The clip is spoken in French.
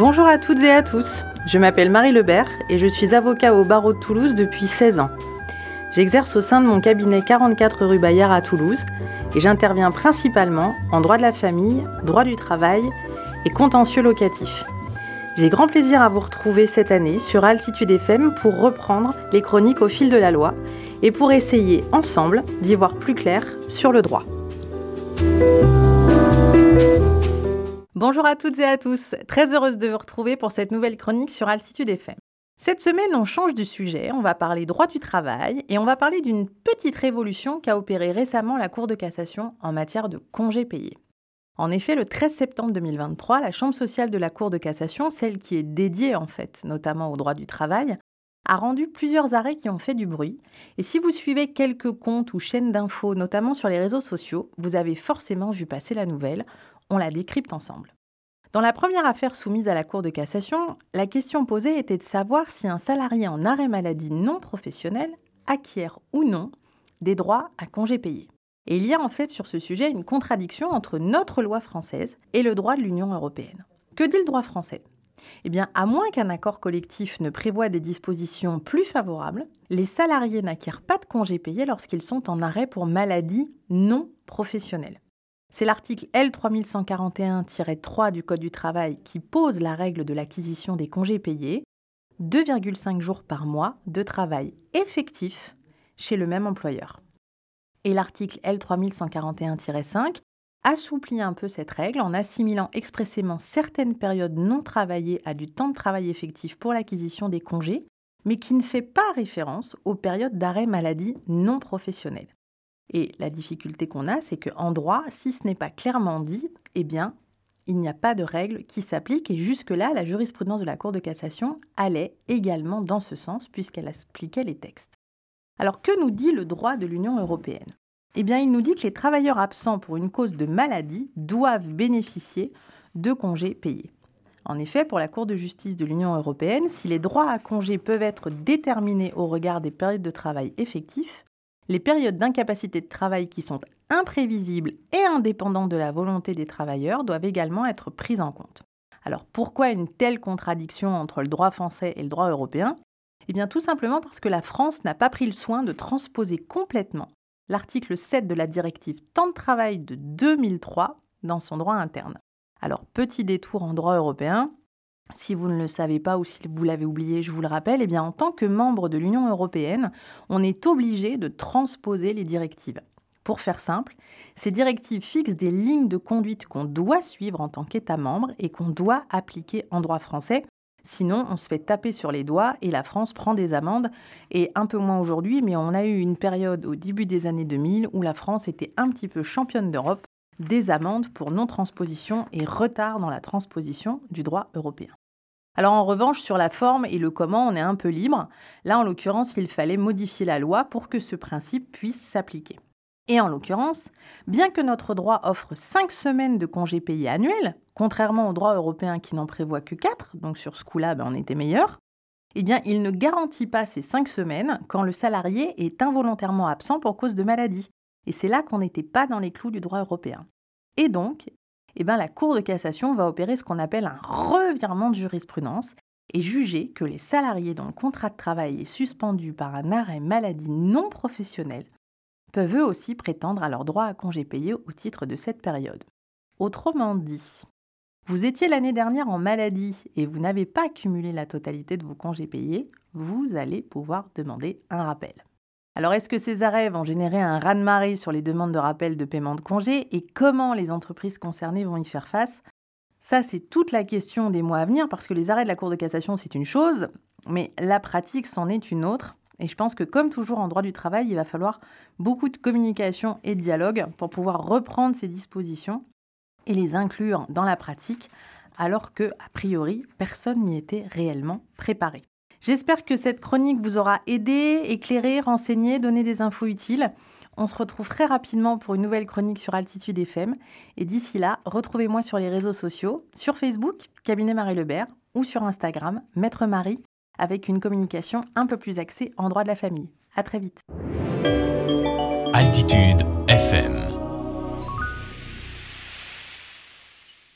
Bonjour à toutes et à tous. Je m'appelle Marie Lebert et je suis avocat au barreau de Toulouse depuis 16 ans. J'exerce au sein de mon cabinet 44 rue Bayard à Toulouse et j'interviens principalement en droit de la famille, droit du travail et contentieux locatif. J'ai grand plaisir à vous retrouver cette année sur Altitude FM pour reprendre les chroniques au fil de la loi et pour essayer ensemble d'y voir plus clair sur le droit. Bonjour à toutes et à tous, très heureuse de vous retrouver pour cette nouvelle chronique sur Altitude FM. Cette semaine, on change de sujet, on va parler droit du travail et on va parler d'une petite révolution qu'a opérée récemment la Cour de cassation en matière de congés payés. En effet, le 13 septembre 2023, la Chambre sociale de la Cour de cassation, celle qui est dédiée en fait notamment au droit du travail, a rendu plusieurs arrêts qui ont fait du bruit. Et si vous suivez quelques comptes ou chaînes d'infos, notamment sur les réseaux sociaux, vous avez forcément vu passer la nouvelle. On la décrypte ensemble. Dans la première affaire soumise à la Cour de cassation, la question posée était de savoir si un salarié en arrêt maladie non professionnel acquiert ou non des droits à congés payés. Et il y a en fait sur ce sujet une contradiction entre notre loi française et le droit de l'Union européenne. Que dit le droit français? Eh bien, à moins qu'un accord collectif ne prévoie des dispositions plus favorables, les salariés n'acquièrent pas de congés payés lorsqu'ils sont en arrêt pour maladie non professionnelle. C'est l'article L3141-3 du Code du travail qui pose la règle de l'acquisition des congés payés, 2,5 jours par mois de travail effectif chez le même employeur. Et l'article L3141-5 assouplit un peu cette règle en assimilant expressément certaines périodes non travaillées à du temps de travail effectif pour l'acquisition des congés, mais qui ne fait pas référence aux périodes d'arrêt maladie non professionnelle. Et la difficulté qu'on a, c'est qu'en droit, si ce n'est pas clairement dit, eh bien, il n'y a pas de règle qui s'applique. Et jusque-là, la jurisprudence de la Cour de cassation allait également dans ce sens, puisqu'elle expliquait les textes. Alors que nous dit le droit de l'Union européenne? Eh bien, il nous dit que les travailleurs absents pour une cause de maladie doivent bénéficier de congés payés. En effet, pour la Cour de justice de l'Union européenne, si les droits à congés peuvent être déterminés au regard des périodes de travail effectifs, les périodes d'incapacité de travail qui sont imprévisibles et indépendantes de la volonté des travailleurs doivent également être prises en compte. Alors pourquoi une telle contradiction entre le droit français et le droit européen? Eh bien tout simplement parce que la France n'a pas pris le soin de transposer complètement l'article 7 de la directive temps de travail de 2003 dans son droit interne. Alors petit détour en droit européen, si vous ne le savez pas ou si vous l'avez oublié, je vous le rappelle, eh bien en tant que membre de l'Union européenne, on est obligé de transposer les directives. Pour faire simple, ces directives fixent des lignes de conduite qu'on doit suivre en tant qu'État membre et qu'on doit appliquer en droit français Sinon, on se fait taper sur les doigts et la France prend des amendes. Et un peu moins aujourd'hui, mais on a eu une période au début des années 2000 où la France était un petit peu championne d'Europe des amendes pour non-transposition et retard dans la transposition du droit européen. Alors en revanche, sur la forme et le comment, on est un peu libre. Là, en l'occurrence, il fallait modifier la loi pour que ce principe puisse s'appliquer. Et en l'occurrence, bien que notre droit offre 5 semaines de congés payés annuels, contrairement au droit européen qui n'en prévoit que 4, donc sur ce coup-là, ben, on était meilleur, eh bien, il ne garantit pas ces 5 semaines quand le salarié est involontairement absent pour cause de maladie. Et c'est là qu'on n'était pas dans les clous du droit européen. Et donc, eh bien, la Cour de cassation va opérer ce qu'on appelle un revirement de jurisprudence et juger que les salariés dont le contrat de travail est suspendu par un arrêt maladie non professionnel peuvent eux aussi prétendre à leur droit à congé payé au titre de cette période. Autrement dit, vous étiez l'année dernière en maladie et vous n'avez pas cumulé la totalité de vos congés payés, vous allez pouvoir demander un rappel. Alors est-ce que ces arrêts vont générer un raz-de-marée sur les demandes de rappel de paiement de congés et comment les entreprises concernées vont y faire face? Ça, c'est toute la question des mois à venir parce que les arrêts de la Cour de cassation, c'est une chose, mais la pratique, c'en est une autre. Et je pense que comme toujours en droit du travail, il va falloir beaucoup de communication et de dialogue pour pouvoir reprendre ces dispositions et les inclure dans la pratique, alors que, a priori, personne n'y était réellement préparé. J'espère que cette chronique vous aura aidé, éclairé, renseigné, donné des infos utiles. On se retrouve très rapidement pour une nouvelle chronique sur Altitude FM. Et d'ici là, retrouvez-moi sur les réseaux sociaux, sur Facebook, Cabinet Marie Lebert, ou sur Instagram, Maître Marie avec une communication un peu plus axée en droit de la famille. À très vite. Altitude FM